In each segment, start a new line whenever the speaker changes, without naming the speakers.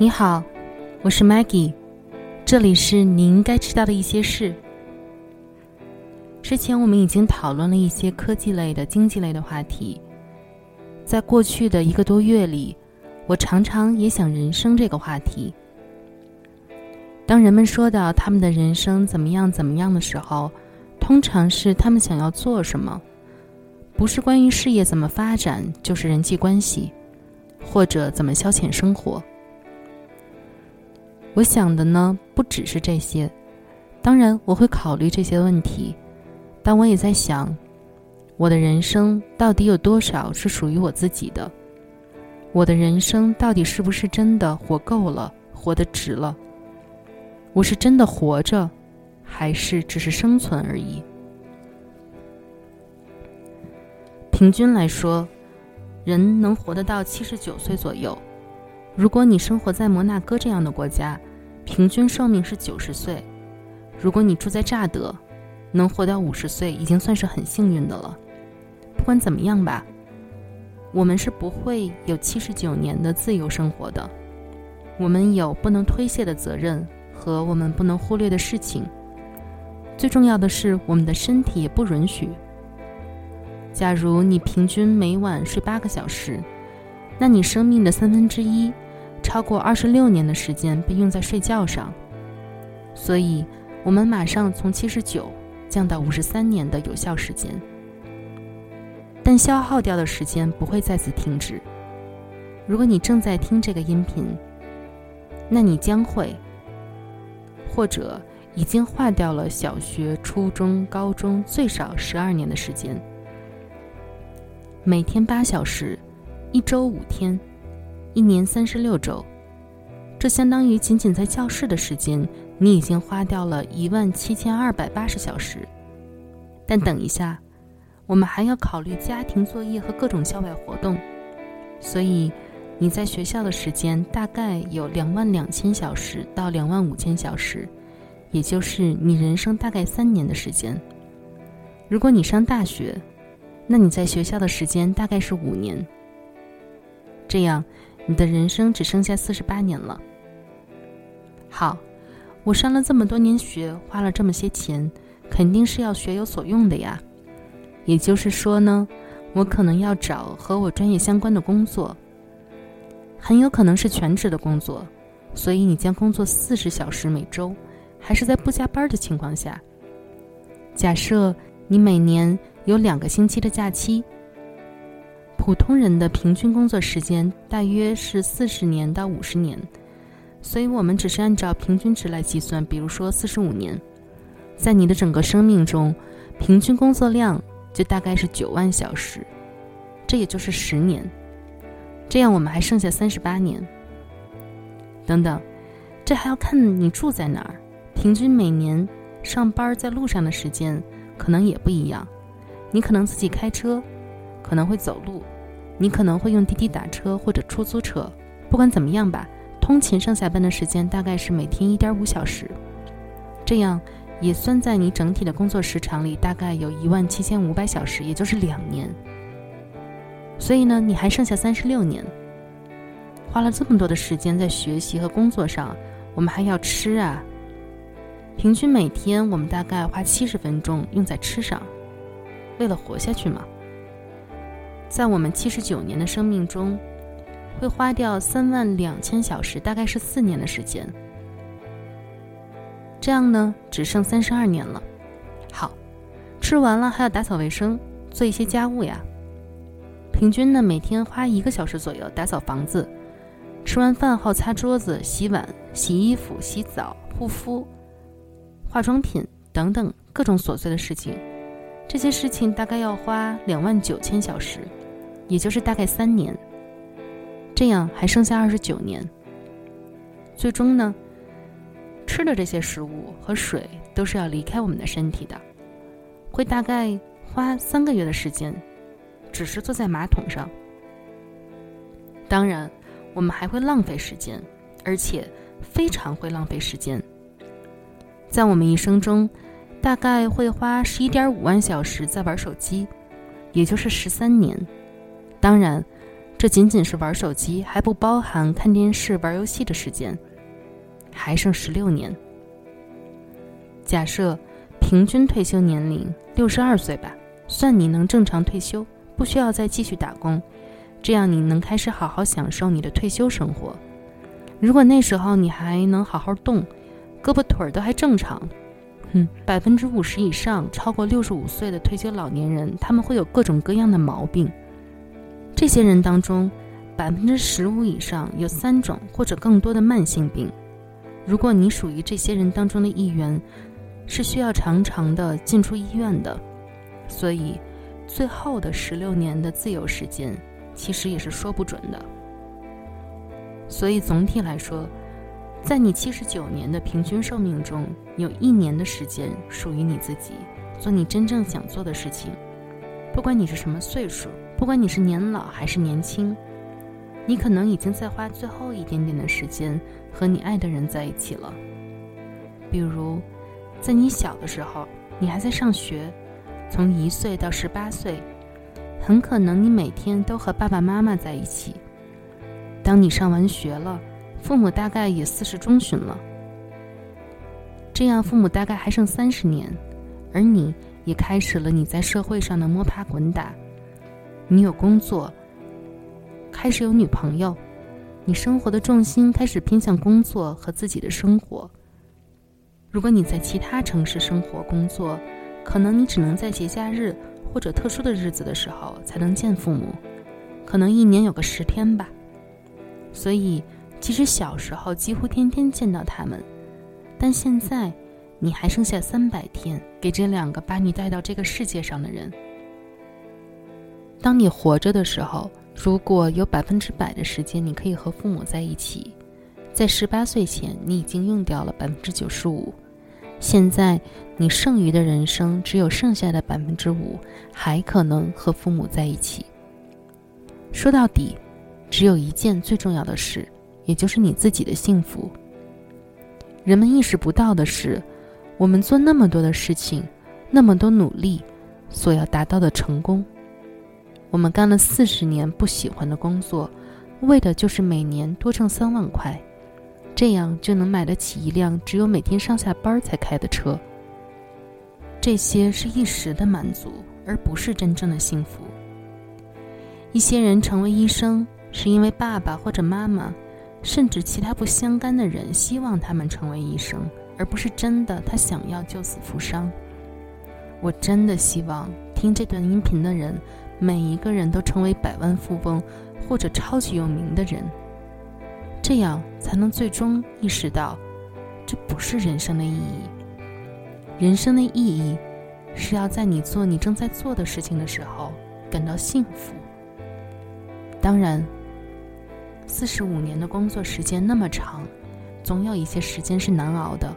你好，我是 Maggie，这里是你应该知道的一些事。之前我们已经讨论了一些科技类的、经济类的话题，在过去的一个多月里，我常常也想人生这个话题。当人们说到他们的人生怎么样怎么样的时候，通常是他们想要做什么，不是关于事业怎么发展，就是人际关系，或者怎么消遣生活。我想的呢，不只是这些，当然我会考虑这些问题，但我也在想，我的人生到底有多少是属于我自己的？我的人生到底是不是真的活够了，活得值了？我是真的活着，还是只是生存而已？平均来说，人能活得到七十九岁左右。如果你生活在摩纳哥这样的国家，平均寿命是九十岁；如果你住在乍得，能活到五十岁已经算是很幸运的了。不管怎么样吧，我们是不会有七十九年的自由生活的。我们有不能推卸的责任和我们不能忽略的事情。最重要的是，我们的身体也不允许。假如你平均每晚睡八个小时，那你生命的三分之一。超过二十六年的时间被用在睡觉上，所以，我们马上从七十九降到五十三年的有效时间。但消耗掉的时间不会再次停止。如果你正在听这个音频，那你将会，或者已经花掉了小学、初中、高中最少十二年的时间，每天八小时，一周五天。一年三十六周，这相当于仅仅在教室的时间，你已经花掉了一万七千二百八十小时。但等一下，我们还要考虑家庭作业和各种校外活动，所以你在学校的时间大概有两万两千小时到两万五千小时，也就是你人生大概三年的时间。如果你上大学，那你在学校的时间大概是五年。这样。你的人生只剩下四十八年了。好，我上了这么多年学，花了这么些钱，肯定是要学有所用的呀。也就是说呢，我可能要找和我专业相关的工作，很有可能是全职的工作。所以你将工作四十小时每周，还是在不加班的情况下。假设你每年有两个星期的假期。普通人的平均工作时间大约是四十年到五十年，所以我们只是按照平均值来计算。比如说四十五年，在你的整个生命中，平均工作量就大概是九万小时，这也就是十年。这样我们还剩下三十八年。等等，这还要看你住在哪儿。平均每年上班在路上的时间可能也不一样，你可能自己开车。可能会走路，你可能会用滴滴打车或者出租车。不管怎么样吧，通勤上下班的时间大概是每天一点五小时，这样也算在你整体的工作时长里，大概有一万七千五百小时，也就是两年。所以呢，你还剩下三十六年。花了这么多的时间在学习和工作上，我们还要吃啊。平均每天我们大概花七十分钟用在吃上，为了活下去嘛。在我们七十九年的生命中，会花掉三万两千小时，大概是四年的时间。这样呢，只剩三十二年了。好，吃完了还要打扫卫生，做一些家务呀。平均呢，每天花一个小时左右打扫房子。吃完饭后擦桌子、洗碗、洗衣服、洗澡、护肤、化妆品等等各种琐碎的事情，这些事情大概要花两万九千小时。也就是大概三年，这样还剩下二十九年。最终呢，吃的这些食物和水都是要离开我们的身体的，会大概花三个月的时间，只是坐在马桶上。当然，我们还会浪费时间，而且非常会浪费时间。在我们一生中，大概会花十一点五万小时在玩手机，也就是十三年。当然，这仅仅是玩手机，还不包含看电视、玩游戏的时间。还剩十六年。假设平均退休年龄六十二岁吧，算你能正常退休，不需要再继续打工，这样你能开始好好享受你的退休生活。如果那时候你还能好好动，胳膊腿儿都还正常，哼，百分之五十以上超过六十五岁的退休老年人，他们会有各种各样的毛病。这些人当中，百分之十五以上有三种或者更多的慢性病。如果你属于这些人当中的一员，是需要常常的进出医院的，所以最后的十六年的自由时间，其实也是说不准的。所以总体来说，在你七十九年的平均寿命中，有一年的时间属于你自己，做你真正想做的事情。不管你是什么岁数，不管你是年老还是年轻。你可能已经在花最后一点点的时间和你爱的人在一起了。比如，在你小的时候，你还在上学，从一岁到十八岁，很可能你每天都和爸爸妈妈在一起。当你上完学了，父母大概也四十中旬了。这样，父母大概还剩三十年，而你也开始了你在社会上的摸爬滚打。你有工作。开始有女朋友，你生活的重心开始偏向工作和自己的生活。如果你在其他城市生活工作，可能你只能在节假日或者特殊的日子的时候才能见父母，可能一年有个十天吧。所以，其实小时候几乎天天见到他们，但现在你还剩下三百天给这两个把你带到这个世界上的人。当你活着的时候。如果有百分之百的时间你可以和父母在一起，在十八岁前你已经用掉了百分之九十五，现在你剩余的人生只有剩下的百分之五还可能和父母在一起。说到底，只有一件最重要的事，也就是你自己的幸福。人们意识不到的是，我们做那么多的事情，那么多努力，所要达到的成功。我们干了四十年不喜欢的工作，为的就是每年多挣三万块，这样就能买得起一辆只有每天上下班才开的车。这些是一时的满足，而不是真正的幸福。一些人成为医生，是因为爸爸或者妈妈，甚至其他不相干的人希望他们成为医生，而不是真的他想要救死扶伤。我真的希望听这段音频的人。每一个人都成为百万富翁或者超级有名的人，这样才能最终意识到，这不是人生的意义。人生的意义，是要在你做你正在做的事情的时候感到幸福。当然，四十五年的工作时间那么长，总有一些时间是难熬的。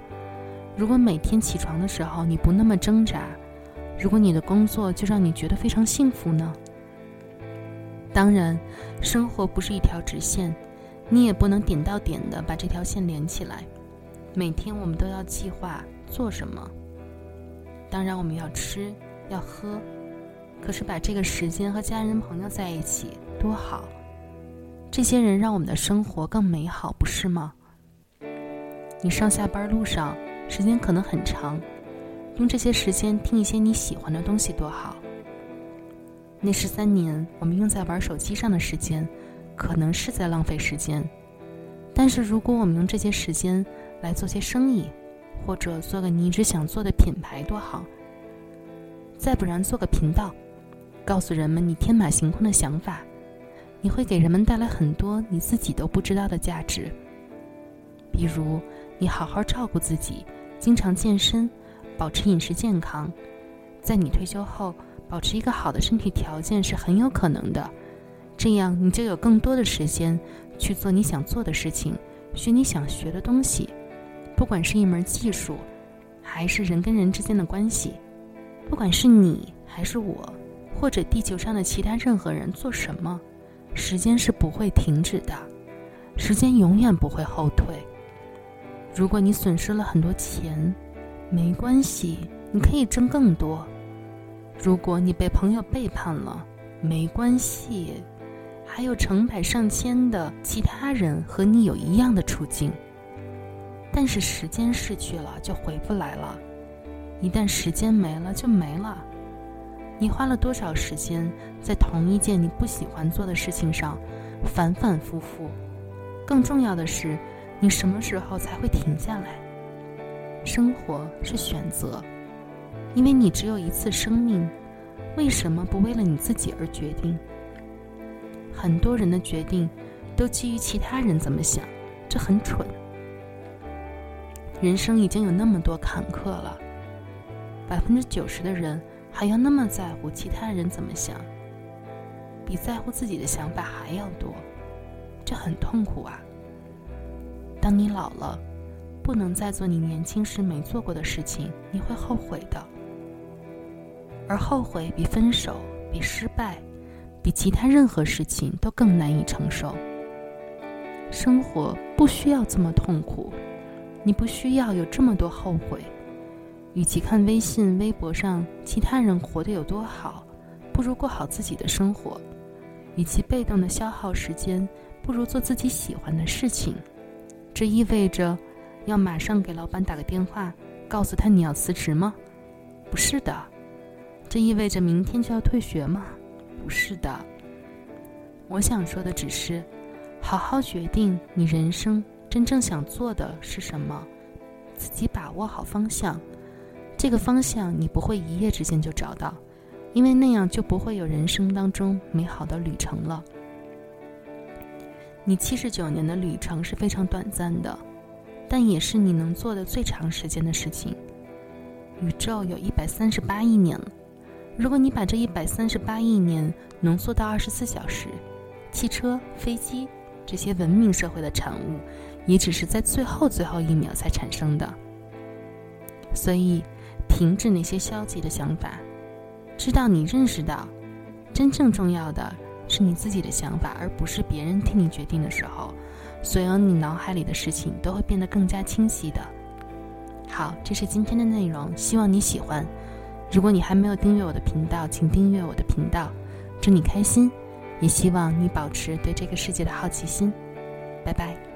如果每天起床的时候你不那么挣扎。如果你的工作就让你觉得非常幸福呢？当然，生活不是一条直线，你也不能点到点的把这条线连起来。每天我们都要计划做什么。当然，我们要吃，要喝。可是把这个时间和家人朋友在一起多好，这些人让我们的生活更美好，不是吗？你上下班路上时间可能很长。用这些时间听一些你喜欢的东西多好。那十三年我们用在玩手机上的时间，可能是在浪费时间。但是如果我们用这些时间来做些生意，或者做个你一直想做的品牌，多好。再不然做个频道，告诉人们你天马行空的想法，你会给人们带来很多你自己都不知道的价值。比如，你好好照顾自己，经常健身。保持饮食健康，在你退休后保持一个好的身体条件是很有可能的。这样你就有更多的时间去做你想做的事情，学你想学的东西。不管是一门技术，还是人跟人之间的关系，不管是你还是我，或者地球上的其他任何人做什么，时间是不会停止的，时间永远不会后退。如果你损失了很多钱，没关系，你可以挣更多。如果你被朋友背叛了，没关系，还有成百上千的其他人和你有一样的处境。但是时间逝去了就回不来了，一旦时间没了就没了。你花了多少时间在同一件你不喜欢做的事情上，反反复复？更重要的是，你什么时候才会停下来？生活是选择，因为你只有一次生命，为什么不为了你自己而决定？很多人的决定都基于其他人怎么想，这很蠢。人生已经有那么多坎坷了，百分之九十的人还要那么在乎其他人怎么想，比在乎自己的想法还要多，这很痛苦啊！当你老了，不能再做你年轻时没做过的事情，你会后悔的。而后悔比分手、比失败、比其他任何事情都更难以承受。生活不需要这么痛苦。你不需要有这么多后悔，与其看微信、微博上其他人活得有多好，不如过好自己的生活；与其被动的消耗时间，不如做自己喜欢的事情。这意味着要马上给老板打个电话，告诉他你要辞职吗？不是的。这意味着明天就要退学吗？不是的。我想说的只是，好好决定你人生。真正想做的是什么？自己把握好方向。这个方向你不会一夜之间就找到，因为那样就不会有人生当中美好的旅程了。你七十九年的旅程是非常短暂的，但也是你能做的最长时间的事情。宇宙有一百三十八亿年了，如果你把这一百三十八亿年浓缩到二十四小时，汽车、飞机这些文明社会的产物。也只是在最后最后一秒才产生的，所以停止那些消极的想法，知道你认识到，真正重要的是你自己的想法，而不是别人替你决定的时候，所有你脑海里的事情都会变得更加清晰的。好，这是今天的内容，希望你喜欢。如果你还没有订阅我的频道，请订阅我的频道。祝你开心，也希望你保持对这个世界的好奇心。拜拜。